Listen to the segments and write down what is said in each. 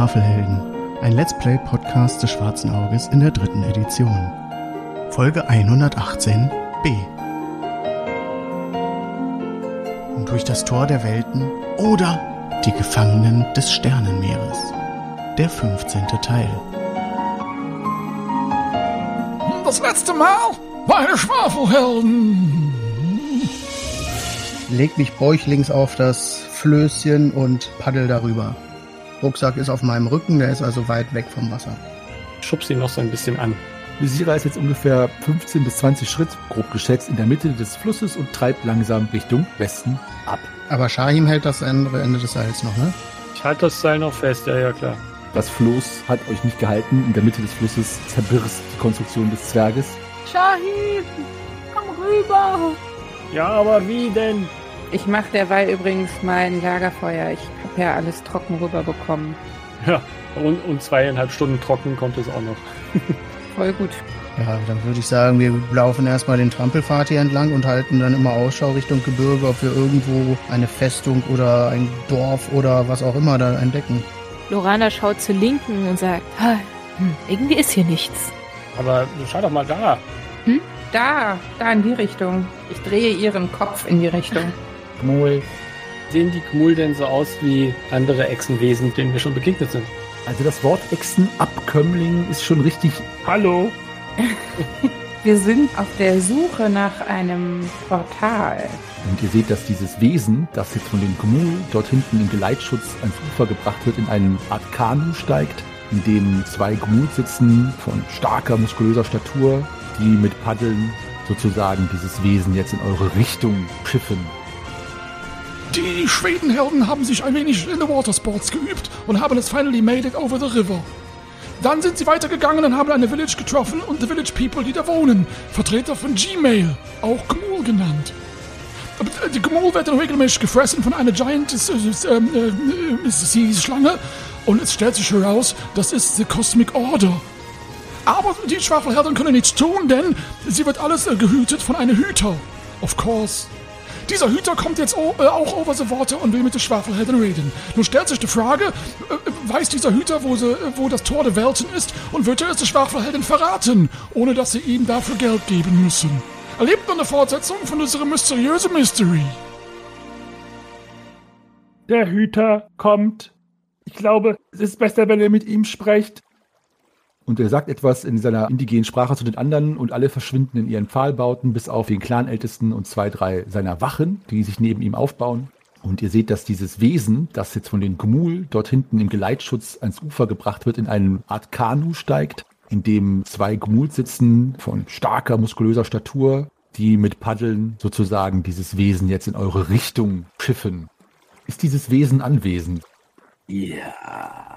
Schwafelhelden, ein Let's Play Podcast des Schwarzen Auges in der dritten Edition. Folge 118 B. Und durch das Tor der Welten oder die Gefangenen des Sternenmeeres. Der 15. Teil. Das letzte Mal meine Schwafelhelden. Leg mich bäuchlings auf das Flößchen und paddel darüber. Rucksack ist auf meinem Rücken, der ist also weit weg vom Wasser. Schubst ihn noch so ein bisschen an. Lysira ist jetzt ungefähr 15 bis 20 Schritt, grob geschätzt, in der Mitte des Flusses und treibt langsam Richtung Westen ab. Aber Shahim hält das andere Ende des Seils noch, ne? Ich halte das Seil noch fest, ja, ja, klar. Das Floß hat euch nicht gehalten. In der Mitte des Flusses zerbirst die Konstruktion des Zwerges. Shahid, komm rüber. Ja, aber wie denn? Ich mache derweil übrigens mein Lagerfeuer. Ich habe ja alles trocken rüberbekommen. Ja, und, und zweieinhalb Stunden trocken kommt es auch noch. Voll gut. Ja, dann würde ich sagen, wir laufen erstmal den Trampelpfad hier entlang und halten dann immer Ausschau Richtung Gebirge, ob wir irgendwo eine Festung oder ein Dorf oder was auch immer da entdecken. Lorana schaut zur Linken und sagt, "Ah, hm, irgendwie ist hier nichts. Aber schau doch mal da. Da, da in die Richtung. Ich drehe ihren Kopf in die Richtung. Gmul. Sehen die Gmul denn so aus wie andere Echsenwesen, denen wir schon begegnet sind? Also das Wort Echsenabkömmling ist schon richtig. Hallo? Wir sind auf der Suche nach einem Portal. Und ihr seht, dass dieses Wesen, das jetzt von den Gmul dort hinten im Geleitschutz ans Ufer gebracht wird, in eine Art Kanu steigt, in dem zwei Gmul sitzen von starker, muskulöser Statur, die mit Paddeln sozusagen dieses Wesen jetzt in eure Richtung schiffen. Die Schwedenhelden haben sich ein wenig in the Watersports geübt und haben es finally made it over the river. Dann sind sie weitergegangen und haben eine Village getroffen und the Village People, die da wohnen. Vertreter von Gmail, auch Gmul genannt. Die Gmul werden regelmäßig gefressen von einer Giant äh, äh, äh, äh, Sea Schlange und es stellt sich heraus, das ist the Cosmic Order. Aber die Schwafelhelden können nichts tun, denn sie wird alles äh, gehütet von einem Hüter. Of course. Dieser Hüter kommt jetzt äh, auch over the water und will mit den Schwafelhelden reden. Nun stellt sich die Frage, äh, äh, weiß dieser Hüter, wo, sie, wo das Tor der Welten ist und wird er es den Schwafelhelden verraten, ohne dass sie ihm dafür Geld geben müssen? Erlebt nun eine Fortsetzung von unserem mysteriösen Mystery. Der Hüter kommt. Ich glaube, es ist besser, wenn ihr mit ihm sprecht. Und er sagt etwas in seiner indigenen Sprache zu den anderen und alle verschwinden in ihren Pfahlbauten, bis auf den Clanältesten und zwei, drei seiner Wachen, die sich neben ihm aufbauen. Und ihr seht, dass dieses Wesen, das jetzt von den Gmul dort hinten im Geleitschutz ans Ufer gebracht wird, in eine Art Kanu steigt, in dem zwei Gmul sitzen von starker, muskulöser Statur, die mit Paddeln sozusagen dieses Wesen jetzt in eure Richtung schiffen. Ist dieses Wesen anwesend? Ja.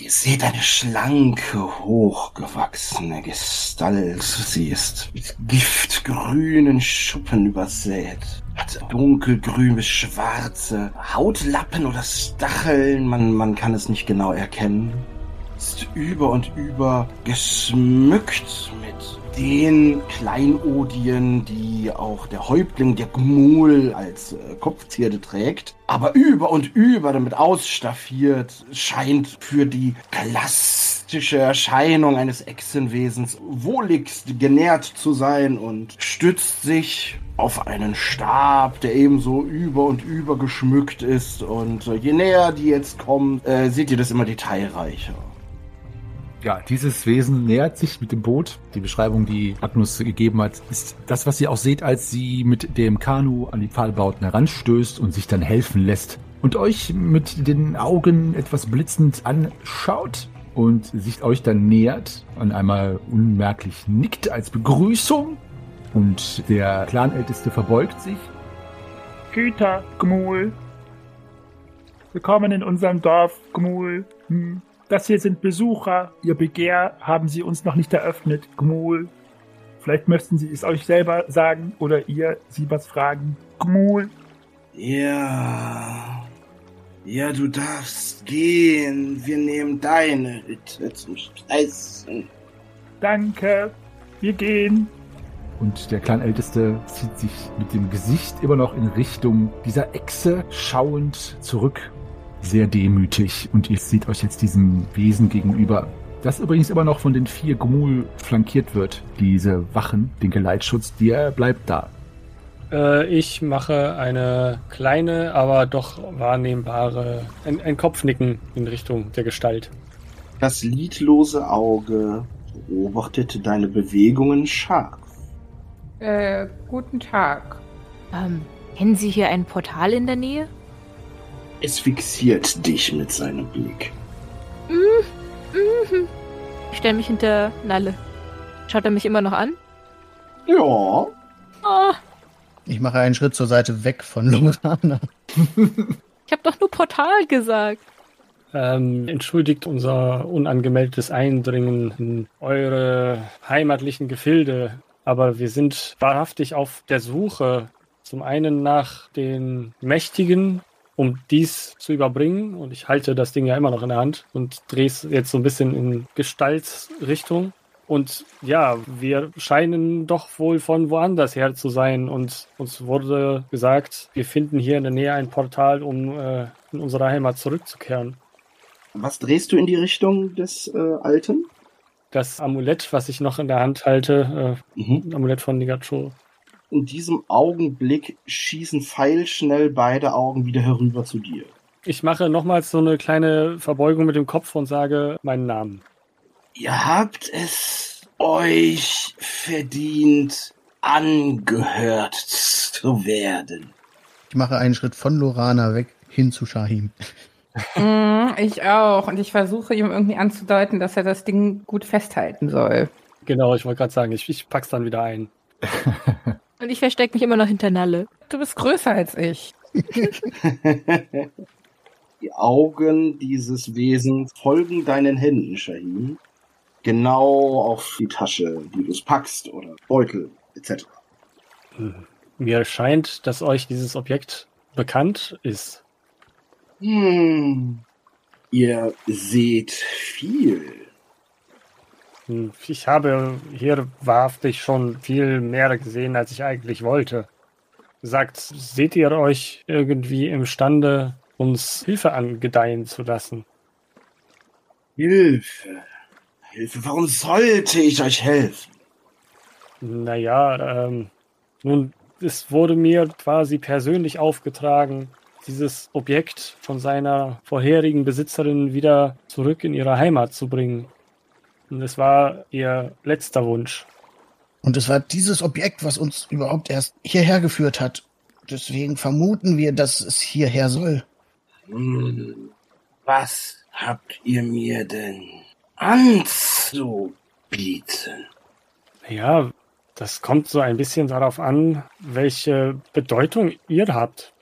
Ihr seht eine schlanke, hochgewachsene Gestalt. Sie ist mit giftgrünen Schuppen übersät. Hat dunkelgrün bis schwarze Hautlappen oder Stacheln. Man, man kann es nicht genau erkennen. Ist über und über geschmückt mit den Kleinodien, die auch der Häuptling der Gmul als äh, Kopfzierde trägt, aber über und über damit ausstaffiert, scheint für die klassische Erscheinung eines Echsenwesens wohligst genährt zu sein und stützt sich auf einen Stab, der ebenso über und über geschmückt ist. Und äh, je näher die jetzt kommen, äh, seht ihr das immer detailreicher. Ja, dieses Wesen nähert sich mit dem Boot. Die Beschreibung, die Agnus gegeben hat, ist das, was ihr auch seht, als sie mit dem Kanu an die Pfahlbauten heranstößt und sich dann helfen lässt. Und euch mit den Augen etwas blitzend anschaut und sich euch dann nähert und einmal unmerklich nickt als Begrüßung. Und der Clanälteste verbeugt sich. Hüter, Gmul. Willkommen in unserem Dorf, Gmul. Hm. Das hier sind Besucher. Ihr Begehr haben sie uns noch nicht eröffnet, Gmul. Vielleicht möchten sie es euch selber sagen oder ihr sie was fragen. Gmul. Ja. Ja, du darfst gehen. Wir nehmen deine Hütte zum Speisen. Danke. Wir gehen. Und der Clanälteste zieht sich mit dem Gesicht immer noch in Richtung dieser Echse schauend zurück sehr demütig und ihr seht euch jetzt diesem Wesen gegenüber. Das übrigens immer noch von den vier Gmul flankiert wird, diese Wachen, den Geleitschutz, der bleibt da. Äh, ich mache eine kleine, aber doch wahrnehmbare, ein, ein Kopfnicken in Richtung der Gestalt. Das lidlose Auge beobachtet deine Bewegungen scharf. Äh, guten Tag. Ähm, kennen Sie hier ein Portal in der Nähe? Es fixiert dich mit seinem Blick. Mhm. Ich stelle mich hinter Nalle. Schaut er mich immer noch an? Ja, Oh, Ich mache einen Schritt zur Seite weg von Lorana. ich habe doch nur Portal gesagt. Ähm, entschuldigt unser unangemeldetes Eindringen in eure heimatlichen Gefilde, aber wir sind wahrhaftig auf der Suche zum einen nach den Mächtigen, um dies zu überbringen. Und ich halte das Ding ja immer noch in der Hand und drehe es jetzt so ein bisschen in Gestaltsrichtung. Und ja, wir scheinen doch wohl von woanders her zu sein. Und uns wurde gesagt, wir finden hier in der Nähe ein Portal, um äh, in unsere Heimat zurückzukehren. was drehst du in die Richtung des äh, Alten? Das Amulett, was ich noch in der Hand halte, Mhm. äh, Amulett von Nigacho. In diesem Augenblick schießen pfeilschnell beide Augen wieder herüber zu dir. Ich mache nochmals so eine kleine Verbeugung mit dem Kopf und sage meinen Namen. Ihr habt es euch verdient, angehört zu werden. Ich mache einen Schritt von Lorana weg hin zu Shahim. Mm, ich auch. Und ich versuche ihm irgendwie anzudeuten, dass er das Ding gut festhalten soll. Genau, ich wollte gerade sagen, ich, ich pack's dann wieder ein. Und ich verstecke mich immer noch hinter Nalle. Du bist größer als ich. Die Augen dieses Wesens folgen deinen Händen, Shahim. Genau auf die Tasche, die du packst oder Beutel etc. Mir scheint, dass euch dieses Objekt bekannt ist. Hm. Ihr seht viel. Hm, Ich habe hier wahrhaftig schon viel mehr gesehen, als ich eigentlich wollte. Sagt, seht ihr euch irgendwie imstande, uns Hilfe angedeihen zu lassen? Hilfe. Hilfe, warum sollte ich euch helfen? Naja, ähm, nun, es wurde mir quasi persönlich aufgetragen, dieses Objekt von seiner vorherigen Besitzerin wieder zurück in ihre Heimat zu bringen. Und es war ihr letzter Wunsch. Und es war dieses Objekt, was uns überhaupt erst hierher geführt hat. Deswegen vermuten wir, dass es hierher soll. Hm. Was habt ihr mir denn anzubieten? Ja, das kommt so ein bisschen darauf an, welche Bedeutung ihr habt.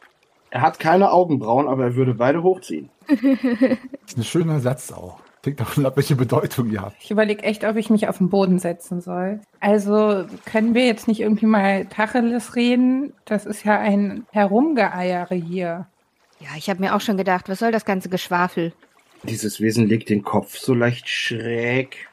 Er hat keine Augenbrauen, aber er würde beide hochziehen. Das ist ein schöner Satz auch. Klingt davon ab, welche Bedeutung ihr habt. Ich überlege echt, ob ich mich auf den Boden setzen soll. Also können wir jetzt nicht irgendwie mal Tacheles reden? Das ist ja ein Herumgeeiere hier. Ja, ich habe mir auch schon gedacht, was soll das ganze Geschwafel? Dieses Wesen legt den Kopf so leicht schräg.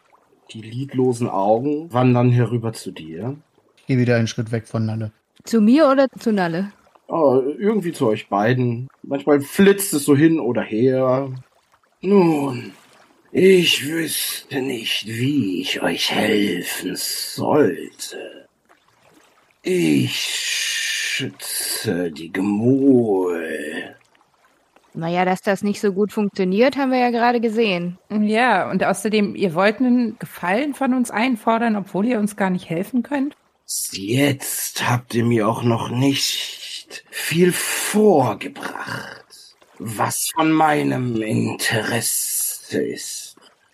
Die lidlosen Augen wandern herüber zu dir. Ich gehe wieder einen Schritt weg von Nalle. Zu mir oder zu Nalle? Oh, irgendwie zu euch beiden. Manchmal flitzt es so hin oder her. Nun, ich wüsste nicht, wie ich euch helfen sollte. Ich schütze die Gemol. Naja, dass das nicht so gut funktioniert, haben wir ja gerade gesehen. Ja, und außerdem, ihr wollt einen Gefallen von uns einfordern, obwohl ihr uns gar nicht helfen könnt? Jetzt habt ihr mir auch noch nicht viel vorgebracht, was von meinem Interesse ist.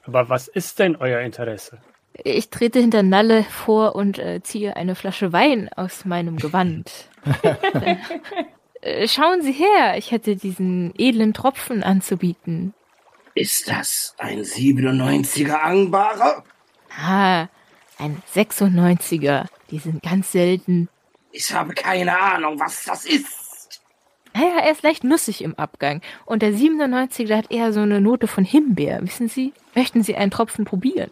Aber was ist denn euer Interesse? Ich trete hinter Nalle vor und äh, ziehe eine Flasche Wein aus meinem Gewand. äh, schauen Sie her, ich hätte diesen edlen Tropfen anzubieten. Ist das ein 97er Angbarer? Ah, ein 96er. Die sind ganz selten. Ich habe keine Ahnung, was das ist. Naja, er ist leicht nussig im Abgang. Und der 97er der hat eher so eine Note von Himbeer. Wissen Sie? Möchten Sie einen Tropfen probieren?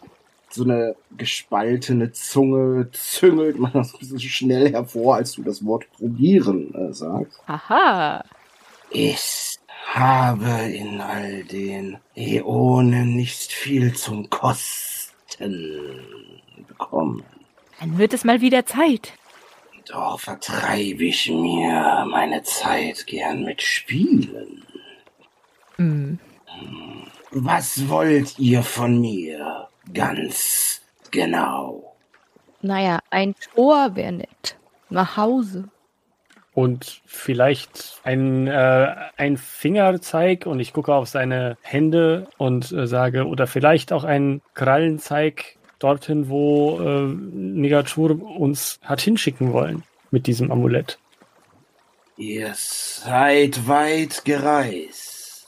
So eine gespaltene Zunge züngelt man das ein bisschen schnell hervor, als du das Wort probieren äh, sagst. Aha. Ich habe in all den Äonen nicht viel zum Kosten bekommen. Dann wird es mal wieder Zeit. Doch vertreibe ich mir meine Zeit gern mit Spielen. Hm. Was wollt ihr von mir? Ganz genau. Naja, ein Tor wäre nett. Nach Hause. Und vielleicht ein, äh, ein Fingerzeig und ich gucke auf seine Hände und äh, sage, oder vielleicht auch ein Krallenzeig dorthin, wo äh, Nigachur uns hat hinschicken wollen mit diesem Amulett. Ihr seid weit gereist.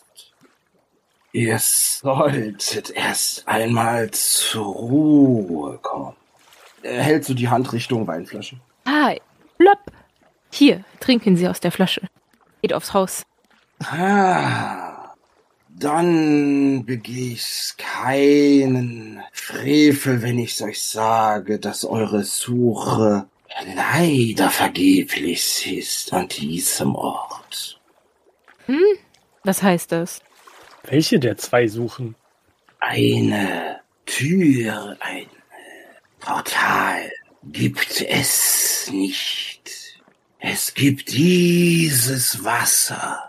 Ihr solltet erst einmal zur Ruhe kommen. Er hält so die Hand Richtung Weinflasche. Ah, plopp. Hier, trinken Sie aus der Flasche. Geht aufs Haus. Ah, dann begehe ich keinen Frevel, wenn ich euch sage, dass eure Suche leider vergeblich ist an diesem Ort. Hm? Was heißt das? Welche der zwei suchen? Eine Tür, ein Portal gibt es nicht. Es gibt dieses Wasser.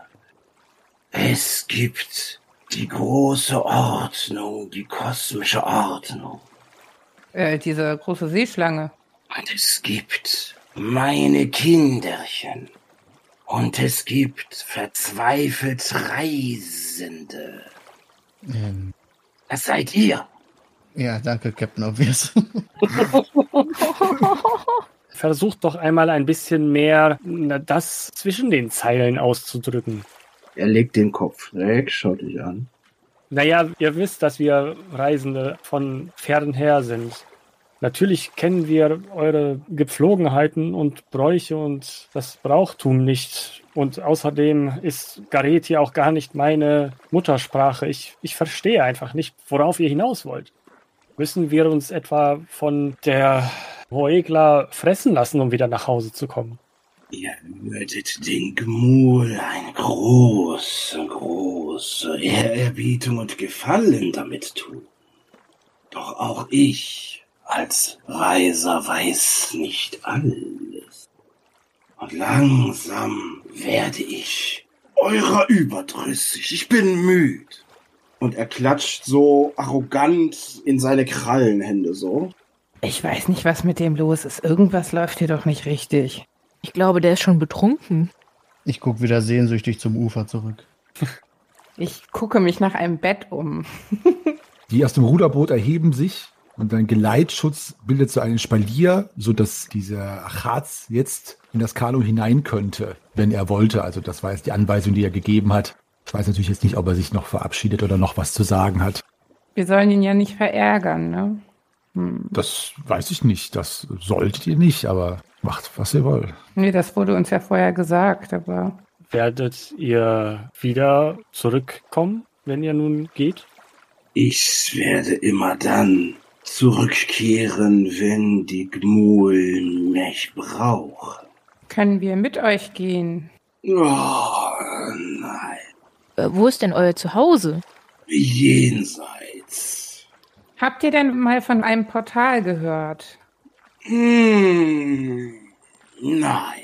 Es gibt die große Ordnung, die kosmische Ordnung. Äh, diese große Seeschlange. Und es gibt meine Kinderchen. Und es gibt verzweifelt Reisende. Ähm, Das seid ihr. ja, danke, Captain Obvious. Versucht doch einmal ein bisschen mehr das zwischen den Zeilen auszudrücken. Er legt den Kopf weg, schaut dich an. Naja, ihr wisst, dass wir Reisende von fern her sind. Natürlich kennen wir eure Gepflogenheiten und Bräuche und das Brauchtum nicht. Und außerdem ist Gareti auch gar nicht meine Muttersprache. Ich, ich verstehe einfach nicht, worauf ihr hinaus wollt. Müssen wir uns etwa von der Hoegla fressen lassen, um wieder nach Hause zu kommen? Ihr würdet den Gmul eine große, große Ehrerbietung und Gefallen damit tun. Doch auch ich als Reiser weiß nicht alles. Und langsam werde ich eurer überdrüssig. Ich bin müde. Und er klatscht so arrogant in seine Krallenhände so. Ich weiß nicht, was mit dem los ist. Irgendwas läuft hier doch nicht richtig. Ich glaube, der ist schon betrunken. Ich gucke wieder sehnsüchtig zum Ufer zurück. Ich gucke mich nach einem Bett um. Die aus dem Ruderboot erheben sich und dein Geleitschutz bildet so einen Spalier, sodass dieser Achatz jetzt in das Kanu hinein könnte, wenn er wollte. Also das war jetzt die Anweisung, die er gegeben hat. Ich weiß natürlich jetzt nicht, ob er sich noch verabschiedet oder noch was zu sagen hat. Wir sollen ihn ja nicht verärgern, ne? Hm. Das weiß ich nicht. Das solltet ihr nicht, aber macht, was ihr wollt. Nee, das wurde uns ja vorher gesagt, aber Werdet ihr wieder zurückkommen, wenn ihr nun geht? Ich werde immer dann zurückkehren, wenn die Gmul mich brauchen. können wir mit euch gehen? Oh, nein. Äh, wo ist denn euer Zuhause? Jenseits. Habt ihr denn mal von einem Portal gehört? Hm, nein.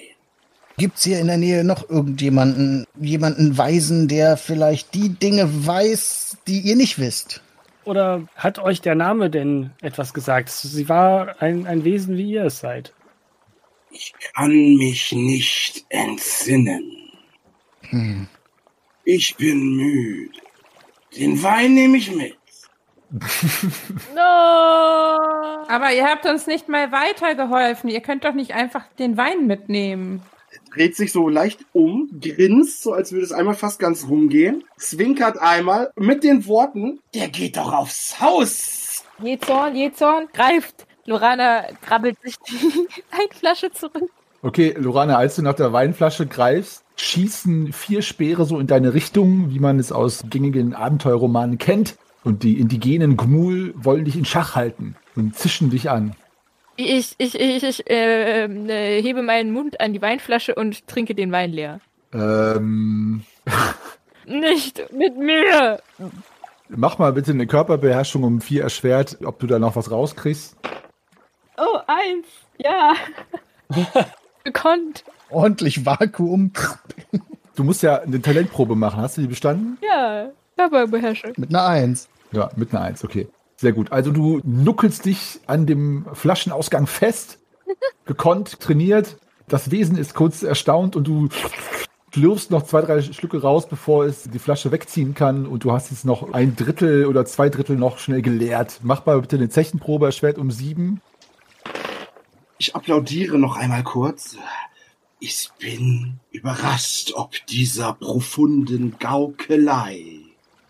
Gibt's hier in der Nähe noch irgendjemanden, jemanden Weisen, der vielleicht die Dinge weiß, die ihr nicht wisst? Oder hat euch der Name denn etwas gesagt? Sie war ein, ein Wesen, wie ihr es seid. Ich kann mich nicht entsinnen. Hm. Ich bin müde. Den Wein nehme ich mit. No! Aber ihr habt uns nicht mal weitergeholfen. Ihr könnt doch nicht einfach den Wein mitnehmen. Dreht sich so leicht um, grinst, so als würde es einmal fast ganz rumgehen, zwinkert einmal mit den Worten, der geht doch aufs Haus. Jezorn, Jezorn, greift. Lorana krabbelt sich die Weinflasche zurück. Okay, Lorana, als du nach der Weinflasche greifst, schießen vier Speere so in deine Richtung, wie man es aus gängigen Abenteuerromanen kennt. Und die indigenen Gmul wollen dich in Schach halten und zischen dich an. Ich, ich, ich, ich äh, äh, hebe meinen Mund an die Weinflasche und trinke den Wein leer. Ähm, Nicht mit mir. Mach mal bitte eine Körperbeherrschung um vier erschwert, ob du da noch was rauskriegst. Oh, eins. Ja. Gekonnt. Ordentlich Vakuum. Du musst ja eine Talentprobe machen. Hast du die bestanden? Ja. Körperbeherrschung. Mit einer Eins. Ja, mit einer Eins, okay. Sehr gut. Also du nuckelst dich an dem Flaschenausgang fest, gekonnt, trainiert. Das Wesen ist kurz erstaunt und du schlürfst noch zwei, drei Schlücke raus, bevor es die Flasche wegziehen kann und du hast jetzt noch ein Drittel oder zwei Drittel noch schnell geleert. Mach mal bitte eine Zechenprobe, erschwert um sieben. Ich applaudiere noch einmal kurz. Ich bin überrascht ob dieser profunden Gaukelei.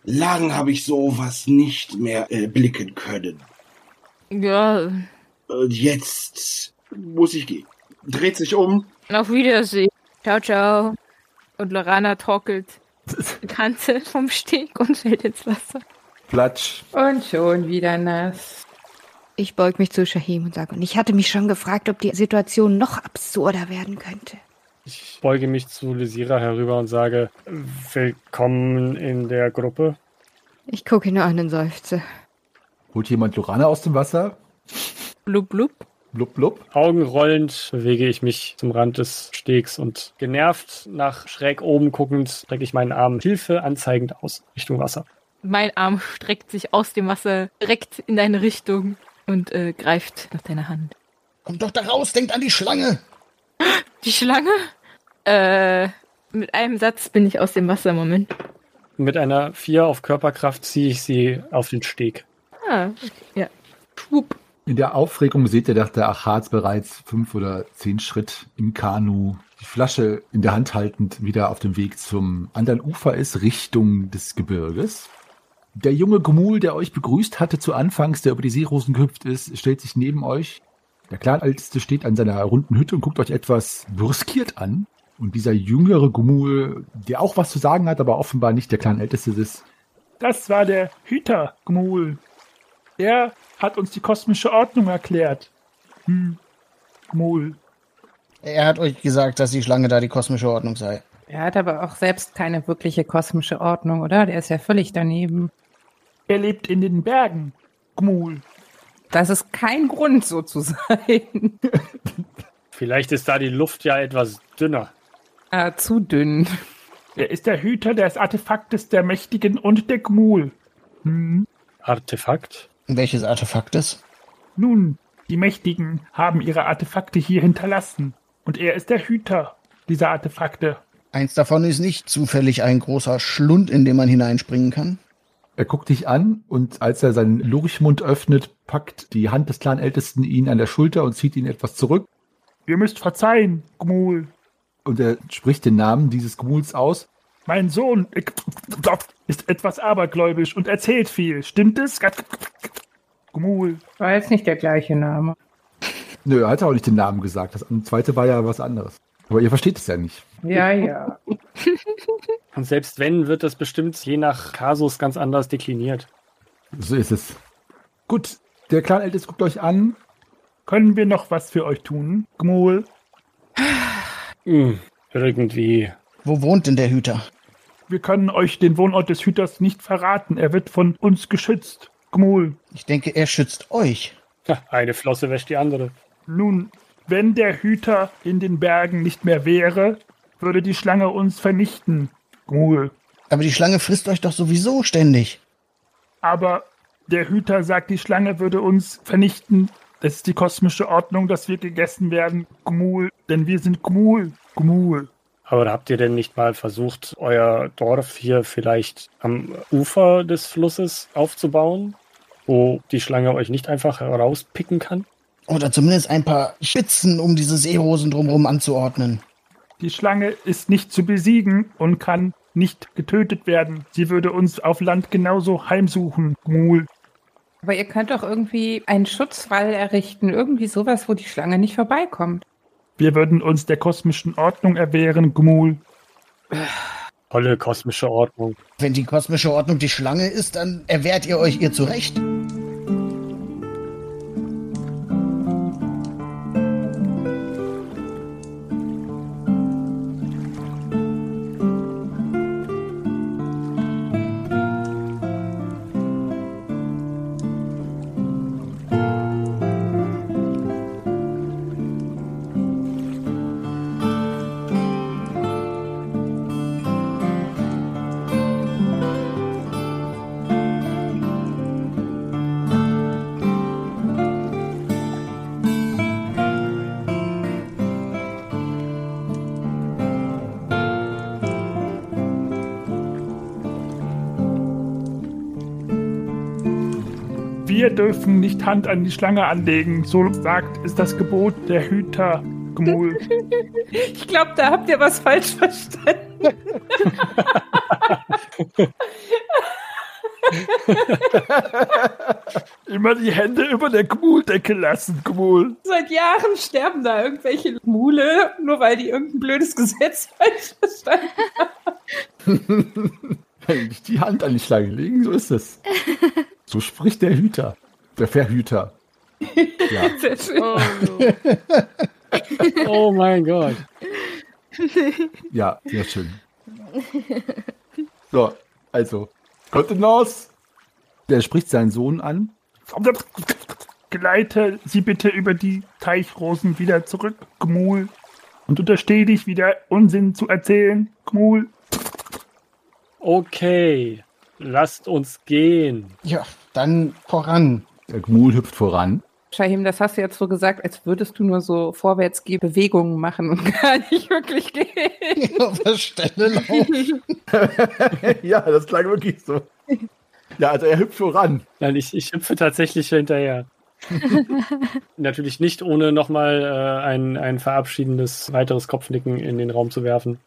Lang habe ich sowas nicht mehr äh, blicken können. Ja. Und jetzt muss ich gehen. Dreht sich um. Auf Wiedersehen. Ciao, ciao. Und Lorana torkelt die Kante vom Steg und fällt ins Wasser. Platsch. Und schon wieder nass. Ich beug mich zu Shahim und sage, und ich hatte mich schon gefragt, ob die Situation noch absurder werden könnte. Ich beuge mich zu Lysira herüber und sage, willkommen in der Gruppe. Ich gucke ihn nur an und seufze. Holt jemand Lorana aus dem Wasser? Blub, blub. Blub, blub. Augenrollend bewege ich mich zum Rand des Stegs und genervt nach schräg oben guckend strecke ich meinen Arm Hilfe anzeigend aus Richtung Wasser. Mein Arm streckt sich aus dem Wasser direkt in deine Richtung und äh, greift nach deiner Hand. Kommt doch da raus, denkt an die Schlange. Die Schlange? Äh, mit einem Satz bin ich aus dem Wasser. Moment. Mit einer 4 auf Körperkraft ziehe ich sie auf den Steg. Ah, okay. ja. Schwupp. In der Aufregung seht ihr, dass der Achatz bereits fünf oder zehn Schritt im Kanu, die Flasche in der Hand haltend, wieder auf dem Weg zum anderen Ufer ist, Richtung des Gebirges. Der junge Gmul, der euch begrüßt hatte zu Anfangs, der über die Seerosen gehüpft ist, stellt sich neben euch. Der Clanälteste steht an seiner runden Hütte und guckt euch etwas brüskiert an. Und dieser jüngere Gmul, der auch was zu sagen hat, aber offenbar nicht der Clanälteste ist, Das war der Hüter, Gmul. Er hat uns die kosmische Ordnung erklärt. Hm, Gmul. Er hat euch gesagt, dass die Schlange da die kosmische Ordnung sei. Er hat aber auch selbst keine wirkliche kosmische Ordnung, oder? Der ist ja völlig daneben. Er lebt in den Bergen, Gmul. Das ist kein Grund, so zu sein. Vielleicht ist da die Luft ja etwas dünner. Ah, zu dünn. Er ist der Hüter des Artefaktes der Mächtigen und der Gmul. Hm. Artefakt? Welches Artefakt ist? Nun, die Mächtigen haben ihre Artefakte hier hinterlassen. Und er ist der Hüter dieser Artefakte. Eins davon ist nicht zufällig ein großer Schlund, in den man hineinspringen kann. Er guckt dich an und als er seinen Lurchmund öffnet, packt die Hand des Clanältesten ihn an der Schulter und zieht ihn etwas zurück. Ihr müsst verzeihen, Gmul. Und er spricht den Namen dieses Gmuls aus. Mein Sohn ist etwas abergläubisch und erzählt viel. Stimmt es? Gmul. War jetzt nicht der gleiche Name. Nö, er hat auch nicht den Namen gesagt. Das zweite war ja was anderes. Aber ihr versteht es ja nicht. Ja, ja. Und selbst wenn, wird das bestimmt je nach Kasus ganz anders dekliniert. So ist es. Gut, der Clanälteste guckt euch an. Können wir noch was für euch tun, Gmul? Hm, irgendwie. Wo wohnt denn der Hüter? Wir können euch den Wohnort des Hüters nicht verraten. Er wird von uns geschützt, Gmul. Ich denke, er schützt euch. Ha, Eine Flosse wäscht die andere. Nun, wenn der Hüter in den Bergen nicht mehr wäre, würde die Schlange uns vernichten, Gmul. Aber die Schlange frisst euch doch sowieso ständig. Aber der Hüter sagt, die Schlange würde uns vernichten. Das ist die kosmische Ordnung, dass wir gegessen werden, Gmul. Denn wir sind Gmul, Gmul. Aber habt ihr denn nicht mal versucht, euer Dorf hier vielleicht am Ufer des Flusses aufzubauen, wo die Schlange euch nicht einfach herauspicken kann? Oder zumindest ein paar Spitzen, um diese Seerosen drumherum anzuordnen. Die Schlange ist nicht zu besiegen und kann nicht getötet werden. Sie würde uns auf Land genauso heimsuchen, Gmul. Aber ihr könnt doch irgendwie einen Schutzwall errichten. Irgendwie sowas, wo die Schlange nicht vorbeikommt. Wir würden uns der kosmischen Ordnung erwehren, Gmul. Tolle kosmische Ordnung. Wenn die kosmische Ordnung die Schlange ist, dann erwehrt ihr euch ihr zurecht. Wir dürfen nicht Hand an die Schlange anlegen, so sagt es das Gebot der Hüter. Gmul. Ich glaube, da habt ihr was falsch verstanden. Immer die Hände über der Gmuldecke lassen, Gmul. Seit Jahren sterben da irgendwelche Mule, nur weil die irgendein blödes Gesetz falsch verstanden Nicht die Hand an die Schlange legen, so ist es. So spricht der Hüter. Der Verhüter. Ja. Sehr schön. Oh, Oh mein Gott. Ja, sehr schön. So, also, Kontenance. Der spricht seinen Sohn an. Geleite sie bitte über die Teichrosen wieder zurück, Gmul. Und untersteh dich wieder Unsinn zu erzählen, Gmul. Okay, lasst uns gehen. Ja, dann voran. Der Gmul hüpft voran. Shahim, das hast du jetzt so gesagt, als würdest du nur so Vorwärtsgeh-Bewegungen machen und gar nicht wirklich gehen. Auf der Stelle laufen. ja, das klang wirklich so. Ja, also er hüpft voran. Nein, ich, ich hüpfe tatsächlich hinterher. Natürlich nicht, ohne nochmal äh, ein, ein verabschiedendes weiteres Kopfnicken in den Raum zu werfen.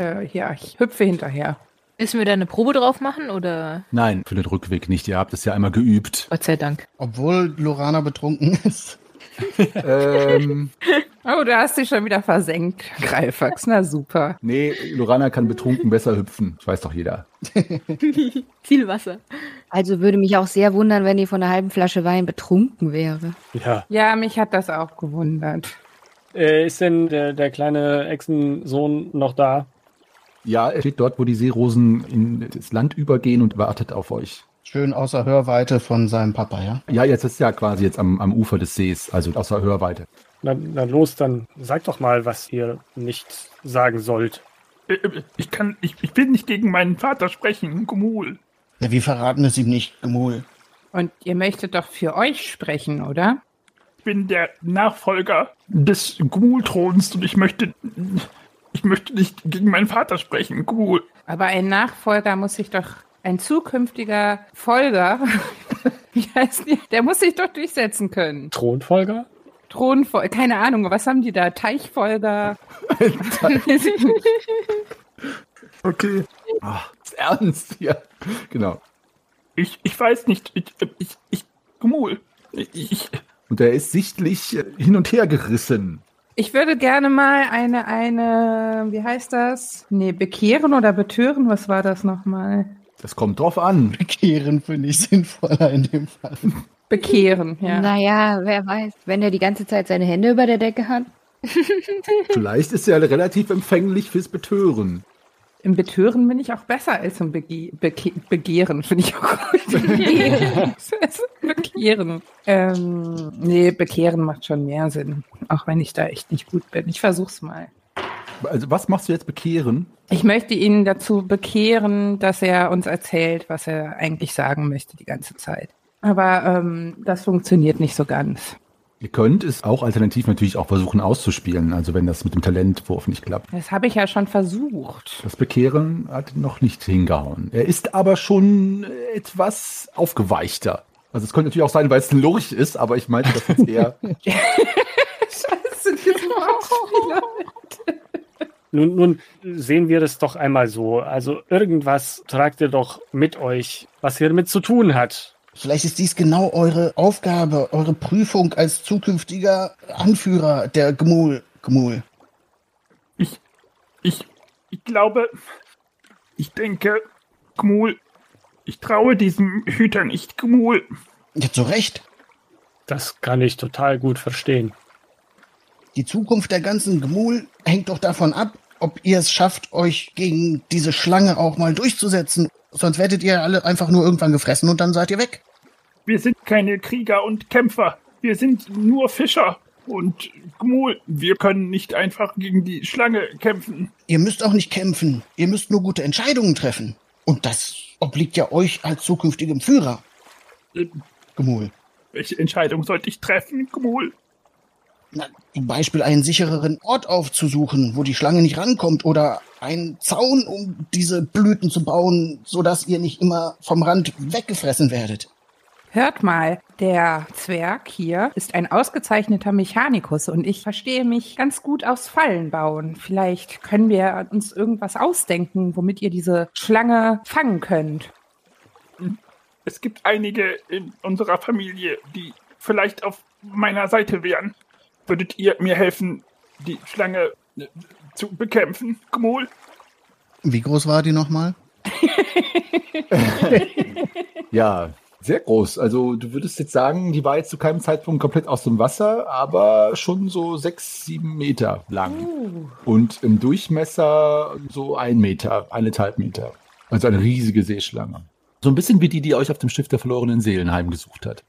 Äh, ja, ich hüpfe hinterher. Müssen wir da eine Probe drauf machen oder? Nein, für den Rückweg nicht. Ihr habt es ja einmal geübt. Gott sei Dank. Obwohl Lorana betrunken ist. ähm, Oh, da hast du dich schon wieder versenkt, Greifax. Na super. nee, Lorana kann betrunken besser hüpfen. Das weiß doch jeder. Viel Wasser. Also würde mich auch sehr wundern, wenn die von einer halben Flasche Wein betrunken wäre. Ja. Ja, mich hat das auch gewundert. Äh, ist denn der, der kleine Echsensohn noch da? Ja, er steht dort, wo die Seerosen in das Land übergehen und wartet auf euch. Schön außer Hörweite von seinem Papa, ja? Ja, jetzt ist ja quasi jetzt am, am Ufer des Sees, also außer Hörweite. Na, na los, dann sagt doch mal, was ihr nicht sagen sollt. Äh, äh, Ich kann, ich, ich will nicht gegen meinen Vater sprechen, Gmul. Ja, wir verraten es ihm nicht, Gemul. Und ihr möchtet doch für euch sprechen, oder? Ich bin der Nachfolger des Gmul-Throns und ich möchte, ich möchte nicht gegen meinen Vater sprechen, Gmul. Aber ein Nachfolger muss sich doch, ein zukünftiger Folger, wie heißt die? Der muss sich doch durchsetzen können. Thronfolger? Thronfolger, keine Ahnung, was haben die da? Teichfolger? Okay. Ach, ist ernst, ja. Genau. Ich, ich weiß nicht, ich, ich, ich Gmul. Ich, ich, Und er ist sichtlich hin und her gerissen. Ich würde gerne mal eine, eine, wie heißt das? Nee, bekehren oder betören? Was war das nochmal? Das kommt drauf an. Bekehren finde ich sinnvoller in dem Fall. Bekehren, ja. Naja, wer weiß. Wenn er die ganze Zeit seine Hände über der Decke hat. Vielleicht ist er relativ empfänglich fürs Betören. Im Betören bin ich auch besser als im Bege Beke Begehren, finde ich auch gut. Bekehren. Ähm, nee, Bekehren macht schon mehr Sinn. Auch wenn ich da echt nicht gut bin. Ich versuch's mal. Also was machst du jetzt bekehren? Ich möchte ihn dazu bekehren, dass er uns erzählt, was er eigentlich sagen möchte die ganze Zeit. Aber ähm, das funktioniert nicht so ganz. Ihr könnt es auch alternativ natürlich auch versuchen auszuspielen, also wenn das mit dem Talentwurf nicht klappt. Das habe ich ja schon versucht. Das Bekehren hat noch nicht hingehauen. Er ist aber schon etwas aufgeweichter. Also es könnte natürlich auch sein, weil es ein Lurch ist, aber ich meinte das jetzt eher. Scheiße, diese Wortspiele. Nun, nun sehen wir es doch einmal so. Also irgendwas tragt ihr doch mit euch, was hiermit zu tun hat. Vielleicht ist dies genau eure Aufgabe, eure Prüfung als zukünftiger Anführer der Gmul. Gmul. ich, ich, ich glaube, ich denke, Gmul, ich traue diesem Hüter nicht, Gmul. Ja, zu Recht. Das kann ich total gut verstehen. Die Zukunft der ganzen Gmul hängt doch davon ab, ob ihr es schafft, euch gegen diese Schlange auch mal durchzusetzen. Sonst werdet ihr alle einfach nur irgendwann gefressen und dann seid ihr weg. Wir sind keine Krieger und Kämpfer. Wir sind nur Fischer. Und Gmul, wir können nicht einfach gegen die Schlange kämpfen. Ihr müsst auch nicht kämpfen. Ihr müsst nur gute Entscheidungen treffen. Und das obliegt ja euch als zukünftigem Führer. Äh, Gmul. Welche Entscheidung sollte ich treffen, Gmul? Na, zum Beispiel einen sichereren Ort aufzusuchen, wo die Schlange nicht rankommt oder einen Zaun, um diese Blüten zu bauen, sodass ihr nicht immer vom Rand weggefressen werdet. Hört mal, der Zwerg hier ist ein ausgezeichneter Mechanikus und ich verstehe mich ganz gut aufs Fallen bauen. Vielleicht können wir uns irgendwas ausdenken, womit ihr diese Schlange fangen könnt. Es gibt einige in unserer Familie, die vielleicht auf meiner Seite wären. Würdet ihr mir helfen, die Schlange äh, zu bekämpfen, Gmul? Wie groß war die nochmal? Ja, sehr groß. Also du würdest jetzt sagen, die war jetzt zu keinem Zeitpunkt komplett aus dem Wasser, aber schon so sechs, sieben Meter lang. Und im Durchmesser so ein Meter, eineinhalb Meter. Also eine riesige Seeschlange. So ein bisschen wie die, die euch auf dem Schiff der verlorenen Seelen heimgesucht hat.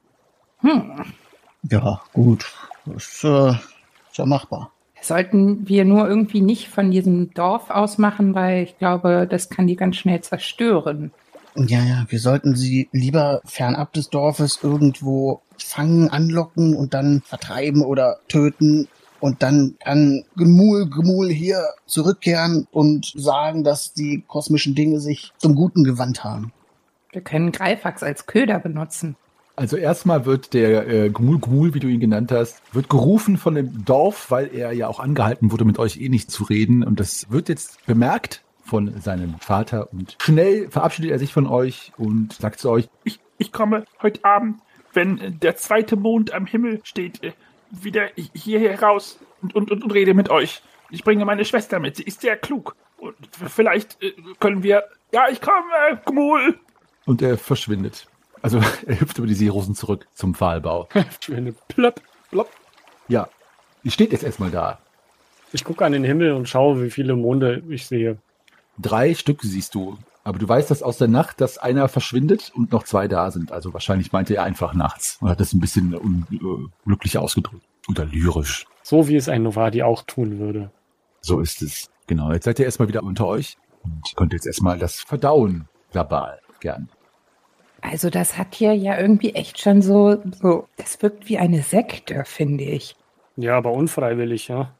Ja, gut. Das ist, äh, ist ja machbar. Sollten wir nur irgendwie nicht von diesem Dorf aus machen, weil ich glaube, das kann die ganz schnell zerstören. Ja, ja, wir sollten sie lieber fernab des Dorfes irgendwo fangen, anlocken und dann vertreiben oder töten. Und dann kann Gemul, Gemul hier zurückkehren und sagen, dass die kosmischen Dinge sich zum Guten gewandt haben. Wir können Greifax als Köder benutzen. Also erstmal wird der äh, Gmul Gmul, wie du ihn genannt hast, wird gerufen von dem Dorf, weil er ja auch angehalten wurde, mit euch eh nicht zu reden. Und das wird jetzt bemerkt von seinem Vater. Und schnell verabschiedet er sich von euch und sagt zu euch, Ich, ich komme heute Abend, wenn der zweite Mond am Himmel steht, äh, wieder hierher raus und, und, und, und rede mit euch. Ich bringe meine Schwester mit. Sie ist sehr klug. Und vielleicht äh, können wir. Ja, ich komme, Gmul. und er verschwindet. Also er hüpft über die Seerosen zurück zum Pfahlbau. Schöne Plöpp. Plopp. Ja, ihr steht jetzt erstmal da. Ich gucke an den Himmel und schaue, wie viele Monde ich sehe. Drei Stück siehst du. Aber du weißt das aus der Nacht, dass einer verschwindet und noch zwei da sind. Also wahrscheinlich meinte er einfach nachts. Und hat das ein bisschen unglücklich ausgedrückt. Oder lyrisch. So wie es ein Novadi auch tun würde. So ist es. Genau, jetzt seid ihr erstmal wieder unter euch. Und könnt jetzt erstmal das verdauen, verbal, gern. Also das hat hier ja irgendwie echt schon so, so, das wirkt wie eine Sekte, finde ich. Ja, aber unfreiwillig, ja.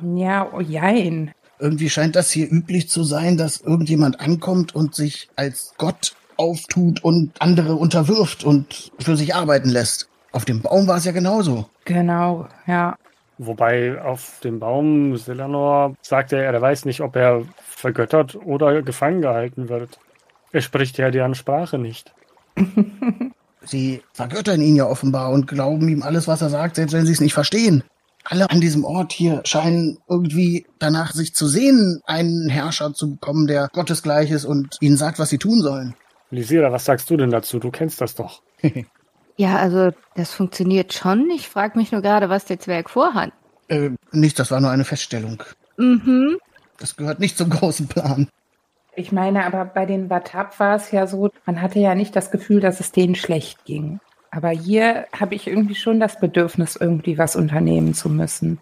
Ja, oh jein. Irgendwie scheint das hier üblich zu sein, dass irgendjemand ankommt und sich als Gott auftut und andere unterwirft und für sich arbeiten lässt. Auf dem Baum war es ja genauso. Genau, ja. Wobei auf dem Baum Selanor sagte er, er weiß nicht, ob er vergöttert oder gefangen gehalten wird. Er spricht ja deren Sprache nicht. Sie vergöttern ihn ja offenbar und glauben ihm alles, was er sagt, selbst wenn sie es nicht verstehen. Alle an diesem Ort hier scheinen irgendwie danach sich zu sehen, einen Herrscher zu bekommen, der gottesgleich ist und ihnen sagt, was sie tun sollen. Lisira, was sagst du denn dazu? Du kennst das doch. Ja, also das funktioniert schon. Ich frage mich nur gerade, was der Zwerg vorhat. Äh, nichts, das war nur eine Feststellung. Mhm. Das gehört nicht zum großen Plan. Ich meine, aber bei den Batab war es ja so, man hatte ja nicht das Gefühl, dass es denen schlecht ging. Aber hier habe ich irgendwie schon das Bedürfnis, irgendwie was unternehmen zu müssen.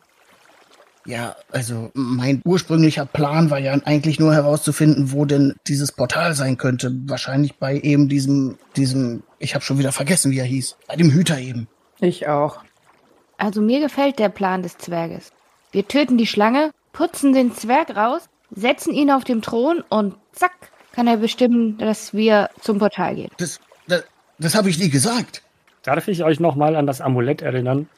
Ja, also mein ursprünglicher Plan war ja eigentlich nur herauszufinden, wo denn dieses Portal sein könnte. Wahrscheinlich bei eben diesem, diesem, ich habe schon wieder vergessen, wie er hieß. Bei dem Hüter eben. Ich auch. Also mir gefällt der Plan des Zwerges. Wir töten die Schlange, putzen den Zwerg raus, setzen ihn auf dem Thron und zack, kann er bestimmen, dass wir zum Portal gehen. Das, das, das habe ich nie gesagt. Darf ich euch nochmal an das Amulett erinnern?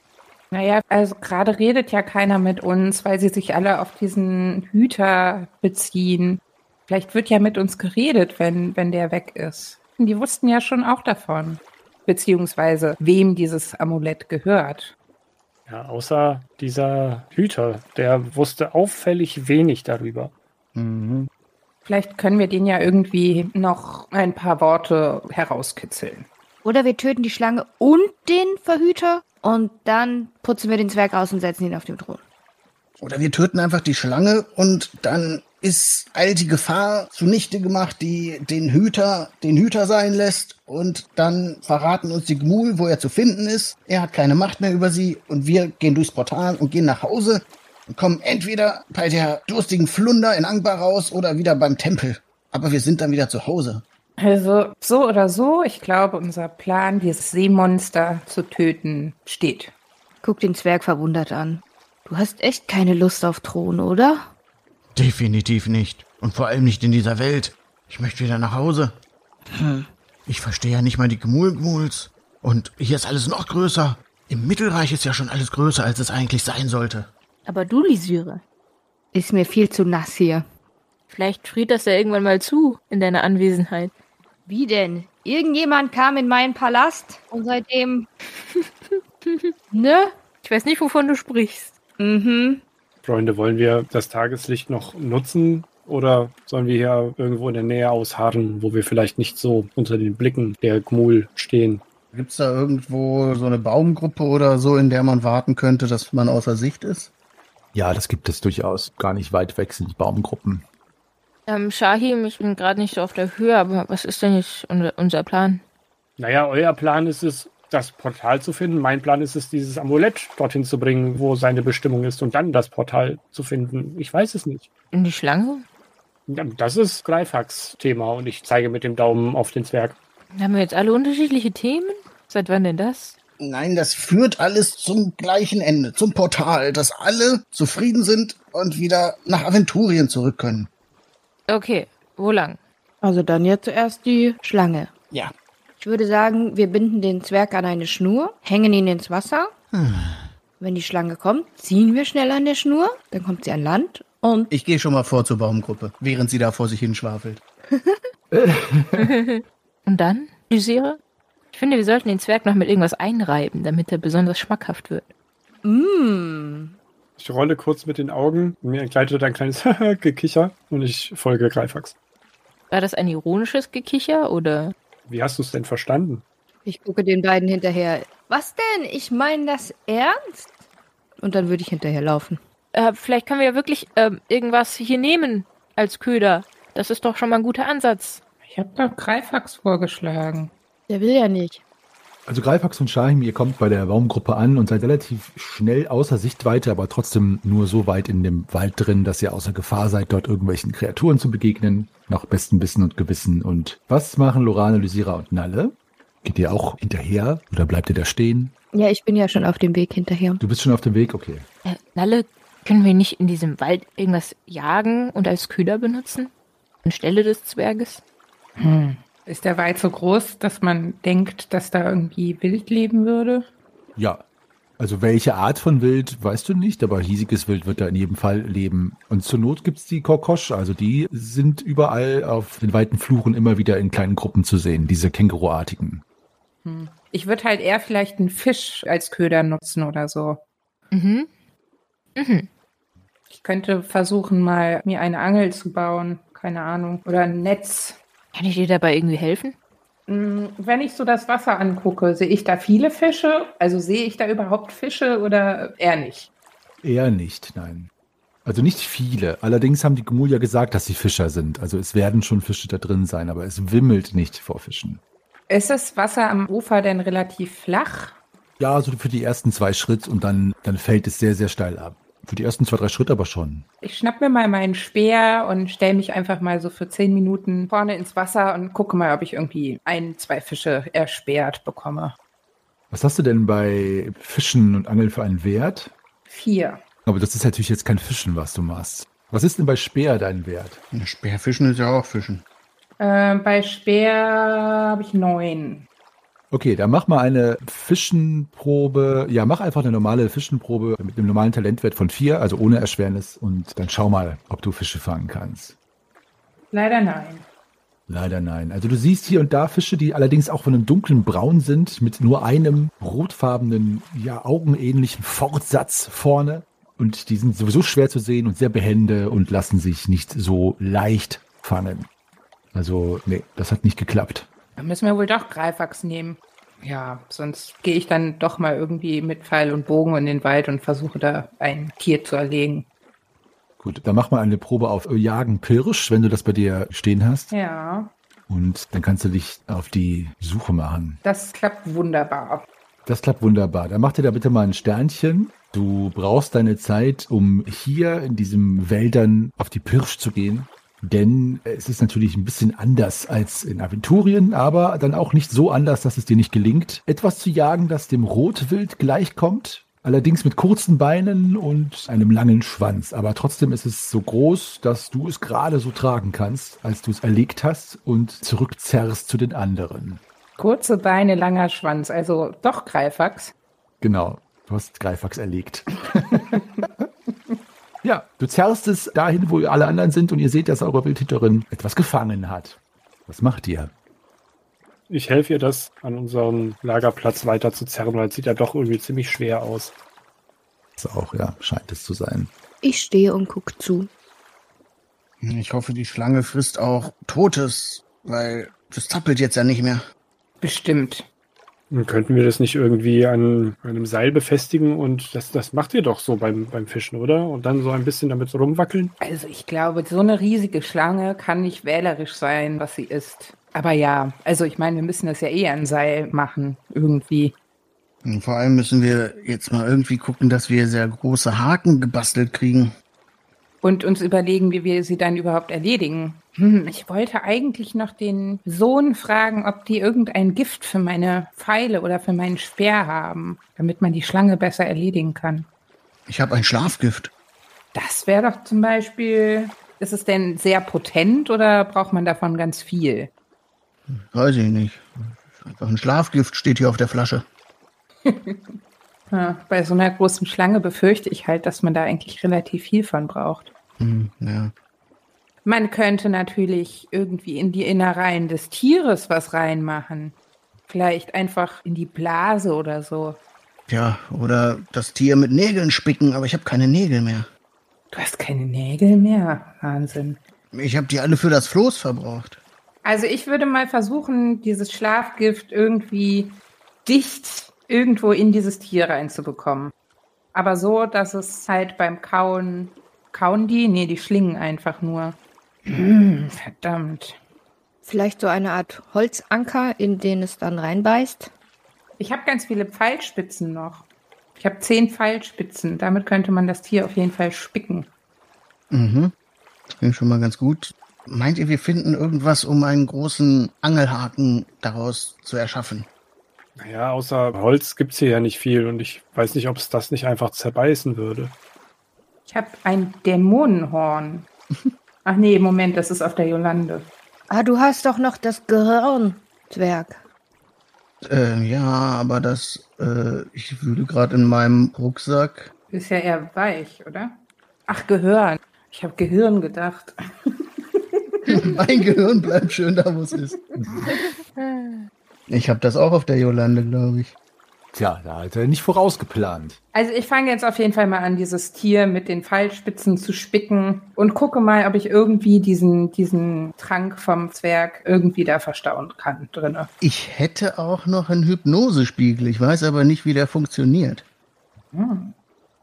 Naja, also gerade redet ja keiner mit uns, weil sie sich alle auf diesen Hüter beziehen. Vielleicht wird ja mit uns geredet, wenn, wenn der weg ist. Und die wussten ja schon auch davon. Beziehungsweise, wem dieses Amulett gehört. Ja, außer dieser Hüter, der wusste auffällig wenig darüber. Mhm. Vielleicht können wir den ja irgendwie noch ein paar Worte herauskitzeln. Oder wir töten die Schlange und den Verhüter und dann putzen wir den Zwerg aus und setzen ihn auf den Thron. Oder wir töten einfach die Schlange und dann ist all die Gefahr zunichte gemacht, die den Hüter den Hüter sein lässt und dann verraten uns die Gmul, wo er zu finden ist. Er hat keine Macht mehr über sie und wir gehen durchs Portal und gehen nach Hause und kommen entweder bei der durstigen Flunder in Angbar raus oder wieder beim Tempel. Aber wir sind dann wieder zu Hause. Also, so oder so, ich glaube, unser Plan, dieses Seemonster zu töten, steht. Guck den Zwerg verwundert an. Du hast echt keine Lust auf Thron, oder? Definitiv nicht. Und vor allem nicht in dieser Welt. Ich möchte wieder nach Hause. Ich verstehe ja nicht mal die Gmul-Gmuls. Und hier ist alles noch größer. Im Mittelreich ist ja schon alles größer, als es eigentlich sein sollte. Aber du, Lysyre, Ist mir viel zu nass hier. vielleicht friert das ja irgendwann mal zu in deiner Anwesenheit. Wie denn? Irgendjemand kam in meinen Palast und seitdem. ne? Ich weiß nicht, wovon du sprichst. Mhm. Freunde, wollen wir das Tageslicht noch nutzen oder sollen wir hier irgendwo in der Nähe ausharren, wo wir vielleicht nicht so unter den Blicken der Gmul stehen? Gibt's da irgendwo so eine Baumgruppe oder so, in der man warten könnte, dass man außer Sicht ist? Ja, das gibt es durchaus. Gar nicht weit weg sind die Baumgruppen. Ähm, Shahim, ich bin gerade nicht so auf der Höhe, aber was ist denn jetzt unser, unser Plan? Naja, euer Plan ist es, das Portal zu finden. Mein Plan ist es, dieses Amulett dorthin zu bringen, wo seine Bestimmung ist und dann das Portal zu finden. Ich weiß es nicht. In die Schlange? Ja, Das ist Greifax Thema und ich zeige mit dem Daumen auf den Zwerg. Haben wir jetzt alle unterschiedliche Themen? Seit wann denn das? Nein, das führt alles zum gleichen Ende, zum Portal, dass alle zufrieden sind und wieder nach Aventurien zurück können. Okay, wo lang? Also dann ja zuerst die Schlange. Ja. Ich würde sagen, wir binden den Zwerg an eine Schnur, hängen ihn ins Wasser. Wenn die Schlange kommt, ziehen wir schnell an der Schnur, dann kommt sie an Land und Ich gehe schon mal vor zur Baumgruppe, während sie da vor sich hinschwafelt. Und dann, Lysire? Ich finde, wir sollten den Zwerg noch mit irgendwas einreiben, damit er besonders schmackhaft wird. mm, Ich rolle kurz mit den Augen, mir entgleitet ein kleines Gekicher und ich folge Greifax. War das ein ironisches Gekicher oder? Wie hast du es denn verstanden? ich gucke den beiden hinterher. Was denn? Ich meine das ernst? Und dann würde ich hinterherlaufen. Äh, vielleicht können wir ja wirklich ähm, irgendwas hier nehmen als Köder. Das ist doch schon mal ein guter Ansatz. Ich habe doch Greifax vorgeschlagen. Der will ja nicht. Also Greifax und Shahim, ihr kommt bei der Baumgruppe an und seid relativ schnell außer Sichtweite, aber trotzdem nur so weit in dem Wald drin, dass ihr außer Gefahr seid, dort irgendwelchen Kreaturen zu begegnen. Nach bestem Wissen und Gewissen. Und was machen Lorane, Lysira und Nalle? Geht ihr auch hinterher oder bleibt ihr da stehen? Ja, ich bin ja schon auf dem Weg hinterher. Du bist schon auf dem Weg? Okay. Äh, Nalle, können wir nicht in diesem Wald irgendwas jagen und als Köder benutzen? Anstelle des Zwerges? Hm. Ist der Wald so groß, dass man denkt, dass da irgendwie Wild leben würde? Ja. Also welche Art von Wild, weißt du nicht, aber hiesiges Wild wird da in jedem Fall leben. Und zur Not gibt's die Kokosch, also die sind überall auf den weiten Fluren immer wieder in kleinen Gruppen zu sehen, diese Känguruartigen. Hm. Ich würde halt eher vielleicht einen Fisch als Köder nutzen oder so. Mhm. Mhm. Ich könnte versuchen, mal mir eine Angel zu bauen. Keine Ahnung. Oder ein Netz. Kann ich dir dabei irgendwie helfen? Hm, Wenn ich so das Wasser angucke, sehe ich da viele Fische? Also sehe ich da überhaupt Fische oder eher nicht? Eher nicht, nein. Also nicht viele. Allerdings haben die Gmul ja gesagt, dass sie Fischer sind. Also es werden schon Fische da drin sein, aber es wimmelt nicht vor Fischen. Ist das Wasser am Ufer denn relativ flach? Ja, so für die ersten zwei Schritt und dann, dann fällt es sehr, sehr steil ab. Für die ersten zwei, drei Schritte aber schon. Ich schnapp mir mal meinen Speer und stelle mich einfach mal so für zehn Minuten vorne ins Wasser und gucke mal, ob ich irgendwie ein, zwei Fische ersperrt bekomme. Was hast du denn bei Fischen und Angeln für einen Wert? Vier. Aber das ist natürlich jetzt kein Fischen, was du machst. Was ist denn bei Speer dein Wert? Speerfischen ist ja auch Fischen. Äh, bei Speer habe ich neun. Okay, dann mach mal eine Fischenprobe. Ja, mach einfach eine normale Fischenprobe mit einem normalen Talentwert von vier, also ohne Erschwernis. Und dann schau mal, ob du Fische fangen kannst. Leider nein. Leider nein. Also du siehst hier und da Fische, die allerdings auch von einem dunklen Braun sind, mit nur einem rotfarbenen, ja, augenähnlichen Fortsatz vorne. Und die sind sowieso schwer zu sehen und sehr behende und lassen sich nicht so leicht fangen. Also, nee, das hat nicht geklappt. Dann müssen wir wohl doch Greifax nehmen. Ja, sonst gehe ich dann doch mal irgendwie mit Pfeil und Bogen in den Wald und versuche da ein Tier zu erlegen. Gut, dann mach mal eine Probe auf Jagen Pirsch, wenn du das bei dir stehen hast. Ja, Und dann kannst du dich auf die Suche machen. das klappt wunderbar. Das klappt wunderbar. Dann mach dir da bitte mal ein Sternchen. Du brauchst deine Zeit, um hier in diesen Wäldern auf die Pirsch zu gehen. Denn es ist natürlich ein bisschen anders als in Aventurien, aber dann auch nicht so anders, dass es dir nicht gelingt, etwas zu jagen, das dem Rotwild gleichkommt. Allerdings mit kurzen Beinen und einem langen Schwanz. Aber trotzdem ist es so groß, dass du es gerade so tragen kannst, als du es erlegt hast und zurückzerrst zu den anderen. Kurze Beine, langer Schwanz, also doch Greifax. Genau, du hast Greifax erlegt. ja, du zerrst es dahin, wo alle anderen sind und ihr seht, dass eure Wildhüterin etwas gefangen hat. Was macht ihr? Ich helfe ihr, das an unserem Lagerplatz weiter zu zerren, weil es sieht ja doch irgendwie ziemlich schwer aus. Das auch, ja, scheint es zu sein. Ich stehe und gucke zu. Ich hoffe, die Schlange frisst auch Totes, weil das zappelt jetzt ja nicht mehr. Bestimmt. Und könnten wir das nicht irgendwie an einem Seil befestigen und das, das macht ihr doch so beim, beim Fischen, oder? Und dann so ein bisschen damit rumwackeln? Also ich glaube, so eine riesige Schlange kann nicht wählerisch sein, was sie ist. Aber ja, also ich meine, wir müssen das ja eh an Seil machen, irgendwie. Und vor allem müssen wir jetzt mal irgendwie gucken, dass wir sehr große Haken gebastelt kriegen. Und uns überlegen, wie wir sie dann überhaupt erledigen. Hm, ich wollte eigentlich noch den Sohn fragen, ob die irgendein Gift für meine Pfeile oder für meinen Speer haben, damit man die Schlange besser erledigen kann. Ich habe ein Schlafgift. Das wäre doch zum Beispiel. Ist es denn sehr potent oder braucht man davon ganz viel? Weiß ich nicht. Einfach ein Schlafgift steht hier auf der Flasche. Ja, bei so einer großen Schlange befürchte ich halt, dass man da eigentlich relativ viel von braucht. Hm, ja. Man könnte natürlich irgendwie in die Innereien des Tieres was reinmachen. Vielleicht einfach in die Blase oder so. Ja, oder das Tier mit Nägeln spicken, aber ich habe keine Nägel mehr. Du hast keine Nägel mehr. Wahnsinn. Ich habe die alle für das Floß verbraucht. Also ich würde mal versuchen, dieses Schlafgift irgendwie dicht irgendwo in dieses Tier reinzubekommen. Aber so, dass es halt beim Kauen. Kauen die? Nee, die schlingen einfach nur. Hm, verdammt. Vielleicht so eine Art Holzanker, in den es dann reinbeißt. Ich habe ganz viele Pfeilspitzen noch. Ich habe zehn Pfeilspitzen. Damit könnte man das Tier auf jeden Fall spicken. Mhm. Das klingt schon mal ganz gut. Meint ihr, wir finden irgendwas, um einen großen Angelhaken daraus zu erschaffen? Naja, außer Holz gibt's hier ja nicht viel und ich weiß nicht, ob es das nicht einfach zerbeißen würde. Ich habe ein Dämonenhorn. Ach nee, Moment, das ist auf der Jolande. Ah, du hast doch noch das Gehirn, Zwerg. Äh, ja, aber das, äh, ich wühle gerade in meinem Rucksack. Ist ja eher weich, oder? Ach, Gehirn. Ich habe Gehirn gedacht. mein Gehirn bleibt schön da, wo es ist. Ich habe das auch auf der Jolande, glaube ich. Tja, da hat er nicht vorausgeplant. Also ich fange jetzt auf jeden Fall mal an, dieses Tier mit den Pfeilspitzen zu spicken und gucke mal, ob ich irgendwie diesen, diesen Trank vom Zwerg irgendwie da verstauen kann drinne. Ich hätte auch noch einen Hypnosespiegel. Ich weiß aber nicht, wie der funktioniert. Hm.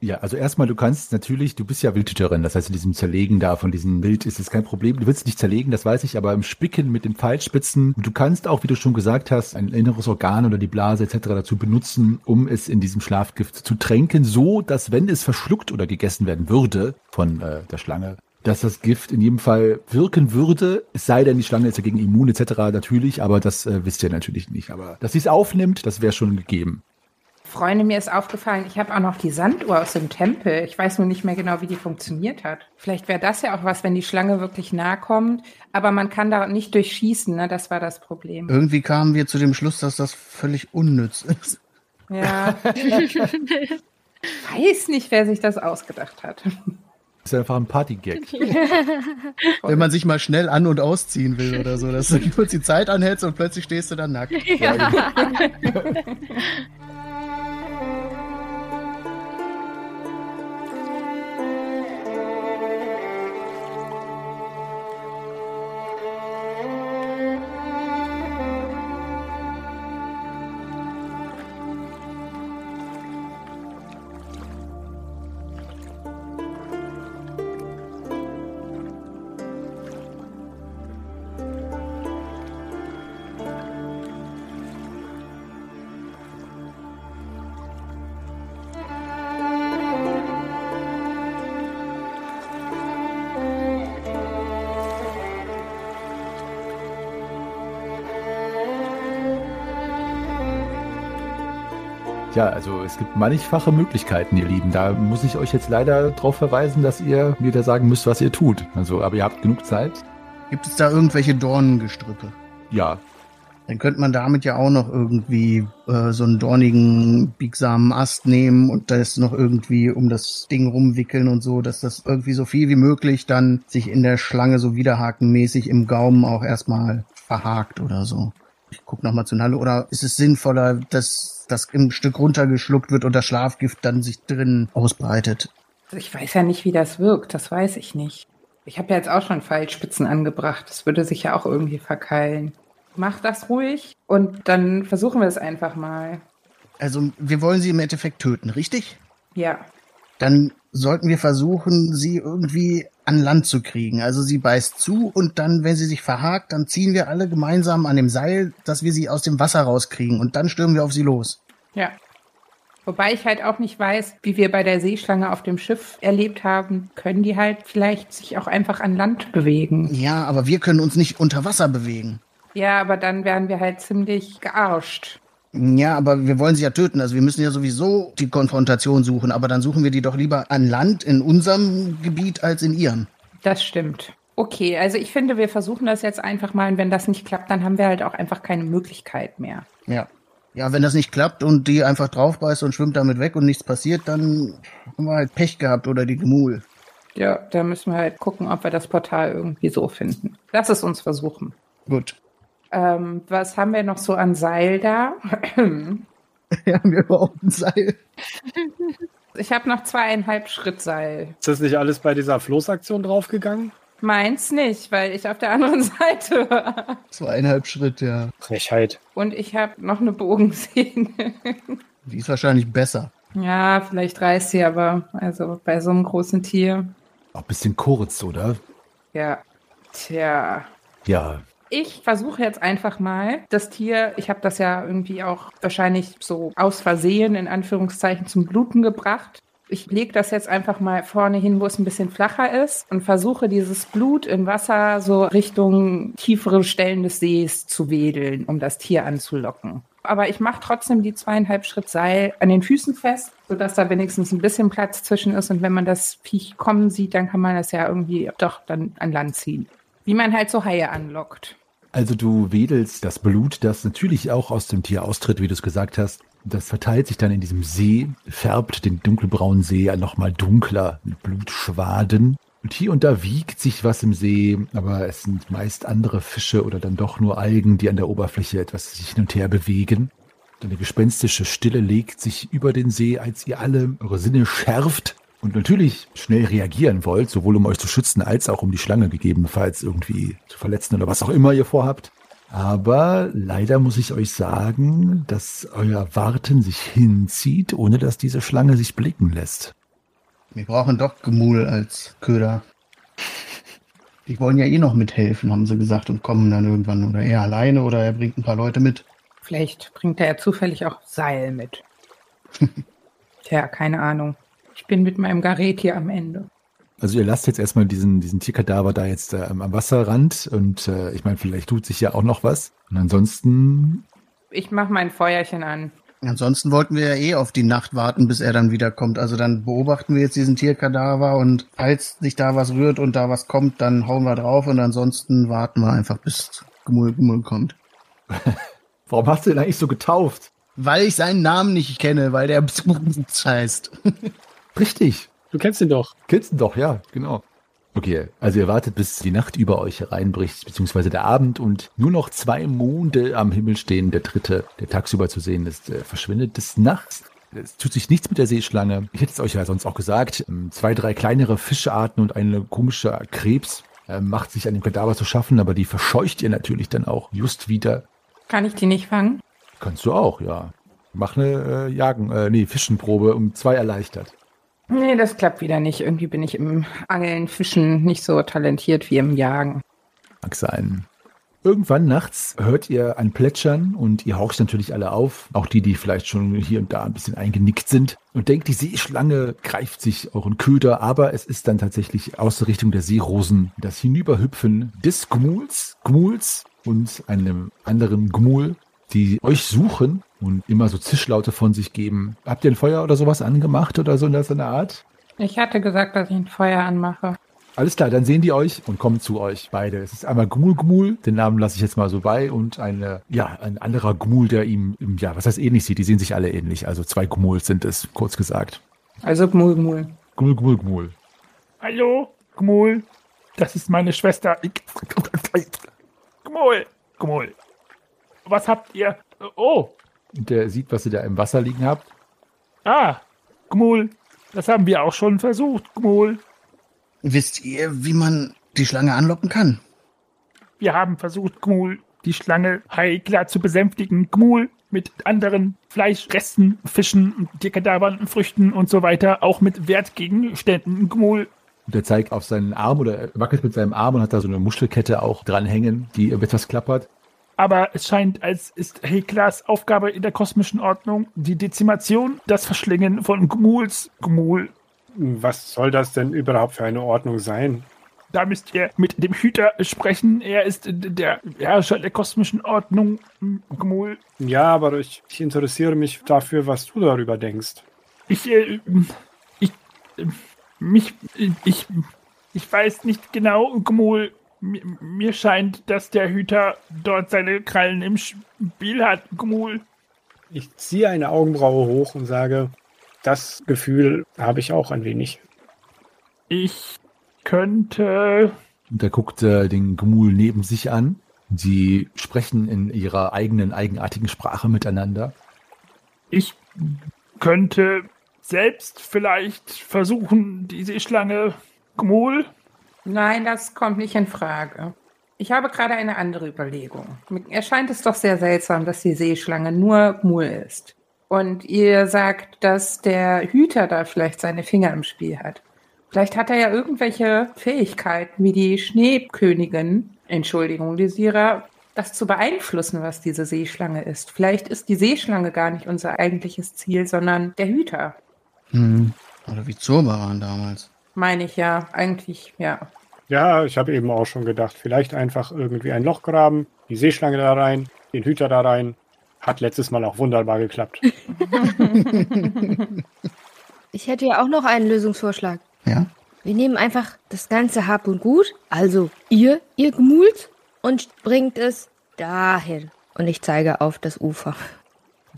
Ja, also erstmal, du kannst natürlich, du bist ja Wildhüterin, das heißt, in diesem Zerlegen da von diesem Wild ist es kein Problem. Du willst nicht zerlegen, das weiß ich, aber im Spicken mit den Pfeilspitzen, du kannst auch, wie du schon gesagt hast, ein inneres Organ oder die Blase etc. dazu benutzen, um es in diesem Schlafgift zu tränken, so dass, wenn es verschluckt oder gegessen werden würde von äh, der Schlange, dass das Gift in jedem Fall wirken würde, es sei denn, die Schlange ist dagegen immun etc. natürlich, aber das äh, wisst ihr natürlich nicht. Aber dass sie es aufnimmt, das wäre schon gegeben. Freunde, mir ist aufgefallen, ich habe auch noch die Sanduhr aus dem Tempel. Ich weiß nur nicht mehr genau, wie die funktioniert hat. Vielleicht wäre das ja auch was, wenn die Schlange wirklich nahe kommt. Aber man kann da nicht durchschießen, ne? Das war das Problem. Irgendwie kamen wir zu dem Schluss, dass das völlig unnütz ist. Ja. weiß nicht, wer sich das ausgedacht hat. Das ist einfach ein Partygag. Wenn man sich mal schnell an- und ausziehen will oder so, dass du kurz die Zeit anhältst und plötzlich stehst du dann nackt. Ja. Ja, also es gibt mannigfache Möglichkeiten, ihr Lieben. Da muss ich euch jetzt leider darauf verweisen, dass ihr mir da sagen müsst, was ihr tut. Also, aber ihr habt genug Zeit. Gibt es da irgendwelche Dornengestrüppe? Ja, Dann könnte man damit ja auch noch irgendwie äh, so einen dornigen, biegsamen Ast nehmen und das noch irgendwie um das Ding rumwickeln und so, dass das irgendwie so viel wie möglich dann sich in der Schlange so widerhakenmäßig im Gaumen auch erstmal verhakt oder so. Ich guck nochmal zu Nalle. Oder ist es sinnvoller, dass das im Stück runtergeschluckt wird und das Schlafgift dann sich drin ausbreitet? Also ich weiß ja nicht, wie das wirkt, das weiß ich nicht. Ich habe ja jetzt auch schon Pfeilspitzen angebracht, das würde sich ja auch irgendwie verkeilen. Mach das ruhig und dann versuchen wir es einfach mal. Also wir wollen sie im Endeffekt töten, richtig? Ja. Dann sollten wir versuchen, sie irgendwie an Land zu kriegen. Also sie beißt zu und dann, wenn sie sich verhakt, dann ziehen wir alle gemeinsam an dem Seil, dass wir sie aus dem Wasser rauskriegen und dann stürmen wir auf sie los. Ja. Wobei ich halt auch nicht weiß, wie wir bei der Seeschlange auf dem Schiff erlebt haben, können die halt vielleicht sich auch einfach an Land bewegen. Ja, aber wir können uns nicht unter Wasser bewegen. Ja, aber dann wären wir halt ziemlich gearscht. Ja, aber wir wollen sie ja töten. Also wir müssen ja sowieso die Konfrontation suchen. Aber dann suchen wir die doch lieber an Land in unserem Gebiet als in ihrem. Das stimmt. Okay, also ich finde, wir versuchen das jetzt einfach mal. Und wenn das nicht klappt, dann haben wir halt auch einfach keine Möglichkeit mehr. Ja. Ja, wenn das nicht klappt und die einfach draufbeißt und schwimmt damit weg und nichts passiert, dann haben wir halt Pech gehabt oder die Gemul. Ja, da müssen wir halt gucken, ob wir das Portal irgendwie so finden. Lass es uns versuchen. Gut. Ähm, was haben wir noch so an Seil da? Wir haben wir überhaupt ein Seil? Ich habe noch zweieinhalb Schritt Seil. Ist das nicht alles bei dieser Floßaktion draufgegangen? Meins nicht, weil ich auf der anderen Seite war. Zweieinhalb Schritt, ja. Frechheit. Und ich habe noch eine Bogensehne. Die ist wahrscheinlich besser. ja, vielleicht reißt sie aber. Also bei so einem großen Tier. Auch ein bisschen kurz, oder? Ja. Tja. Ja, Ich versuche jetzt einfach mal das Tier, ich habe das ja irgendwie auch wahrscheinlich so aus Versehen in Anführungszeichen zum Bluten gebracht. Ich lege das jetzt einfach mal vorne hin, wo es ein bisschen flacher ist und versuche dieses Blut in Wasser so Richtung tiefere Stellen des Sees zu wedeln, um das Tier anzulocken. Aber ich mache trotzdem die zweieinhalb Schritt Seil an den Füßen fest, sodass da wenigstens ein bisschen Platz zwischen ist. Und wenn man das Viech kommen sieht, dann kann man das ja irgendwie doch dann an Land ziehen. Wie man halt so Haie anlockt. Also du wedelst das Blut, das natürlich auch aus dem Tier austritt, wie du es gesagt hast. Das verteilt sich dann in diesem See, färbt den dunkelbraunen See nochmal dunkler mit Blutschwaden. Und hier und da wiegt sich was im See, aber es sind meist andere Fische oder dann doch nur Algen, die an der Oberfläche etwas sich hin und her bewegen. Eine gespenstische Stille legt sich über den See, als ihr alle eure Sinne schärft und natürlich schnell reagieren wollt, sowohl um euch zu schützen als auch um die Schlange gegebenenfalls irgendwie zu verletzen oder was auch immer ihr vorhabt. Aber leider muss ich euch sagen, dass euer Warten sich hinzieht, ohne dass diese Schlange sich blicken lässt. Wir brauchen doch Gemul als Köder. Die wollen ja eh noch mithelfen, haben sie gesagt, und kommen dann irgendwann. Oder er alleine oder er bringt ein paar Leute mit. Vielleicht bringt er ja zufällig auch Seil mit. Tja, keine Ahnung. Ich bin mit meinem Garret hier am Ende. Also ihr lasst jetzt erstmal diesen, diesen Tierkadaver da jetzt äh, am Wasserrand und äh, ich meine, vielleicht tut sich ja auch noch was. Und ansonsten, Ich mache mein Feuerchen an. Ansonsten wollten wir ja eh auf die Nacht warten, bis er dann wiederkommt. Also dann beobachten wir jetzt diesen Tierkadaver und falls sich da was rührt und da was kommt, dann hauen wir drauf und ansonsten warten wir einfach, bis Gemul Gemul kommt. warum hast du den eigentlich so getauft? Weil ich seinen Namen nicht kenne, weil der heißt. Richtig, Du kennst ihn doch. kennst ihn doch, ja, genau. Okay, also ihr wartet, bis die Nacht über euch hereinbricht, beziehungsweise der Abend und nur noch zwei Monde am Himmel stehen. Der dritte, der tagsüber zu sehen ist, äh, verschwindet des Nachts. Es tut sich nichts mit der Seeschlange. Ich hätte es euch ja sonst auch gesagt. Ähm, Zwei, drei kleinere Fischarten und eine komische Krebs äh, macht sich an dem Kadaver zu schaffen, aber die verscheucht ihr natürlich dann auch just wieder. Kann ich die nicht fangen? Kannst du auch, ja. Mach eine äh, Jagen, äh, nee, Fischenprobe um zwei erleichtert. Nee, das klappt wieder nicht. Irgendwie bin ich im Angeln, Fischen nicht so talentiert wie im Jagen. Mag sein. Irgendwann nachts hört ihr ein Plätschern und ihr horcht natürlich alle auf, auch die, die vielleicht schon hier und da ein bisschen eingenickt sind und denkt, die Seeschlange greift sich euren Köder, aber es ist dann tatsächlich aus der Richtung der Seerosen das Hinüberhüpfen des Gmuls, Gmuls und einem anderen Gmul, die euch suchen und immer so Zischlaute von sich geben. Habt ihr ein Feuer oder sowas angemacht oder so in der Art? Ich hatte gesagt, dass ich ein Feuer anmache. Alles klar, dann sehen die euch und kommen zu euch beide. Es ist einmal Gmul Gmul, den Namen lasse ich jetzt mal so bei, und eine, ja, ein anderer Gmul, der ihm, ja, was heißt ähnlich sieht. Die sehen sich alle ähnlich. Also zwei Gmuls sind es, kurz gesagt. Also Gmul, Gmul. Gmul Gmul Gmul. Hallo, Gmul. Das ist meine Schwester. Gmul, Gmul. Was habt ihr? Oh, Und der sieht, was ihr da im Wasser liegen habt. ah, Gmul. Das haben wir auch schon versucht, Gmul. Wisst ihr, wie man die Schlange anlocken kann? Wir haben versucht, Gmul, die Schlange Heikla zu besänftigen. Gmul mit anderen Fleischresten, Fischen, Tierkadavern, Früchten und so weiter. Auch mit Wertgegenständen. Gmul. Und er zeigt auf seinen Arm oder er wackelt mit seinem Arm und hat da so eine Muschelkette auch dranhängen, die etwas klappert. Aber es scheint, als ist Heklas Aufgabe in der kosmischen Ordnung die Dezimation, das Verschlingen von Gmuls. Gmul. Was soll das denn überhaupt für eine Ordnung sein? Da müsst ihr mit dem Hüter sprechen. Er ist der Herrscher der kosmischen Ordnung. Gmul. Ja, aber ich, ich interessiere mich dafür, was du darüber denkst. Ich, äh, ich, äh, mich, äh, ich, ich weiß nicht genau, Gmul. Mir, mir scheint, dass der Hüter dort seine Krallen im Spiel hat, Gmul. Ich ziehe eine Augenbraue hoch und sage, das Gefühl habe ich auch ein wenig. Ich könnte. Und er guckt äh, den Gmul neben sich an. Sie sprechen in ihrer eigenen, eigenartigen Sprache miteinander. Ich könnte selbst vielleicht versuchen, die Seeschlange Gmul. Nein, das kommt nicht in Frage. Ich habe gerade eine andere Überlegung. Mir erscheint es doch sehr seltsam, dass die Seeschlange nur Gmul ist. Und ihr sagt, dass der Hüter da vielleicht seine Finger im Spiel hat. Vielleicht hat er ja irgendwelche Fähigkeiten, wie die Schneekönigin, Entschuldigung, Lysira, das zu beeinflussen, was diese Seeschlange ist. Vielleicht ist die Seeschlange gar nicht unser eigentliches Ziel, sondern der Hüter. Hm. Oder wie Zurbaran damals. Meine ich ja, eigentlich, ja. Ja, ich habe eben auch schon gedacht, vielleicht einfach irgendwie ein Loch graben, die Seeschlange da rein, den Hüter da rein. Hat letztes Mal auch wunderbar geklappt. Ich hätte ja auch noch einen Lösungsvorschlag. Ja? Wir nehmen einfach das ganze Hab und Gut, also ihr, ihr Gmult, und bringt es dahin. Und ich zeige auf das Ufer.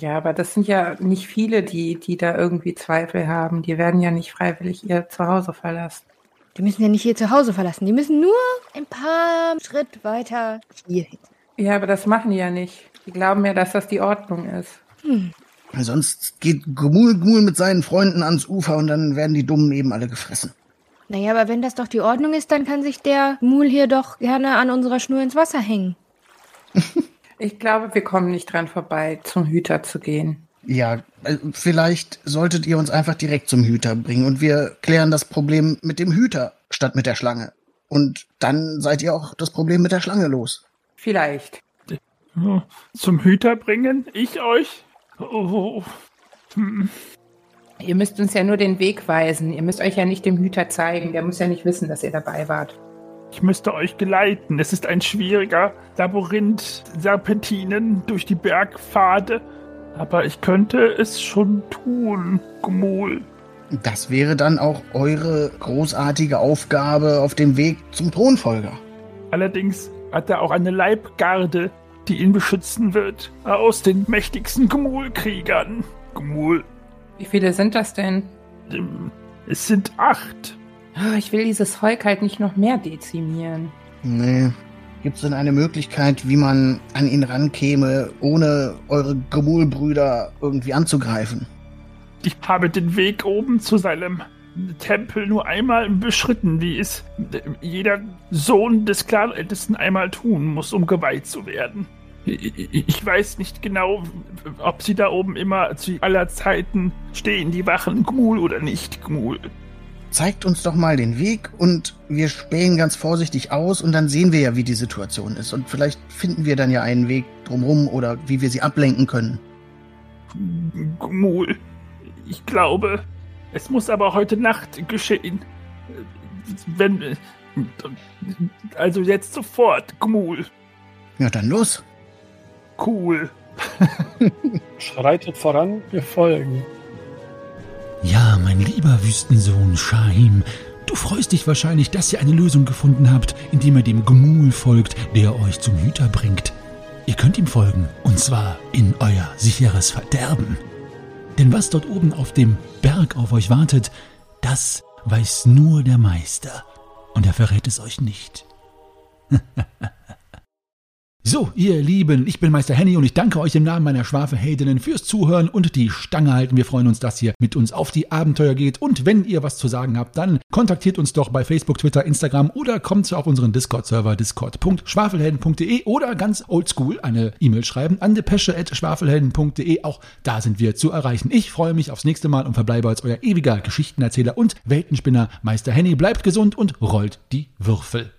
Ja, aber das sind ja nicht viele, die, die da irgendwie Zweifel haben. Die werden ja nicht freiwillig ihr Zuhause verlassen. Die müssen ja nicht ihr Zuhause verlassen. Die müssen nur ein paar Schritt weiter hier hin. Ja, aber das machen die ja nicht. Die glauben ja, dass das die Ordnung ist. Weil Sonst geht Gmul Gmul mit seinen Freunden ans Ufer und dann werden die Dummen eben alle gefressen. Naja, aber wenn das doch die Ordnung ist, dann kann sich der Mul hier doch gerne an unserer Schnur ins Wasser hängen. Ich glaube, wir kommen nicht dran vorbei, zum Hüter zu gehen. Ja, äh, vielleicht solltet ihr uns einfach direkt zum Hüter bringen und wir klären das Problem mit dem Hüter statt mit der Schlange. Und dann seid ihr auch das Problem mit der Schlange los. Vielleicht. Zum Hüter bringen? Ich euch? Oh, Ihr müsst uns ja nur den Weg weisen. Ihr müsst euch ja nicht dem Hüter zeigen. Der muss ja nicht wissen, dass ihr dabei wart. Ich müsste euch geleiten. Es ist ein schwieriger Labyrinth, Serpentinen durch die Bergpfade. Aber ich könnte es schon tun, Gmul. Das wäre dann auch eure großartige Aufgabe auf dem Weg zum Thronfolger. Allerdings hat er auch eine Leibgarde, die ihn beschützen wird. Aus den mächtigsten Gmul-Kriegern. Gmul. Wie viele sind das denn? ähm, Es sind acht. Ah, Ich will dieses Volk halt nicht noch mehr dezimieren. Nee. Gibt es denn eine Möglichkeit, wie man an ihn rankäme, ohne eure Gemulbrüder irgendwie anzugreifen? Ich habe den Weg oben zu seinem Tempel nur einmal beschritten, wie es jeder Sohn des Clanältesten einmal tun muss, um geweiht zu werden. Ich ich weiß nicht genau, ob sie da oben immer zu aller Zeiten stehen, die Wachen Gmul oder nicht Gmul. Zeigt uns doch mal den Weg und wir spähen ganz vorsichtig aus und dann sehen wir ja, wie die Situation ist. Und vielleicht finden wir dann ja einen Weg drumherum oder wie wir sie ablenken können. Gmul. Ich glaube, es muss aber heute Nacht geschehen. Wenn. Also jetzt sofort, Gmul. Ja, dann los. Cool. Schreitet voran, wir folgen. Ja, mein lieber Wüstensohn Shahim, Du freust dich wahrscheinlich, dass ihr eine Lösung gefunden habt, indem ihr dem Gmul folgt, der euch zum Hüter bringt. Ihr könnt ihm folgen, und zwar in euer sicheres Verderben. Denn was dort oben auf dem Berg auf euch wartet, das weiß nur der Meister, und er verrät es euch nicht. So, ihr Lieben, ich bin Meister Henny und ich danke euch im Namen meiner Schwafelheldinnen fürs Zuhören und die Stange halten. Wir freuen uns, dass ihr mit uns auf die Abenteuer geht. Und wenn ihr was zu sagen habt, dann kontaktiert uns doch bei Facebook, Twitter, Instagram oder kommt auf unseren Discord-Server discord.schwafelhelden.de oder ganz oldschool eine E-Mail schreiben an depesche.schwafelhelden.de. Auch da sind wir zu erreichen. Ich freue mich aufs nächste Mal und verbleibe als euer ewiger Geschichtenerzähler und Weltenspinner Meister Henny. Bleibt gesund und rollt die Würfel.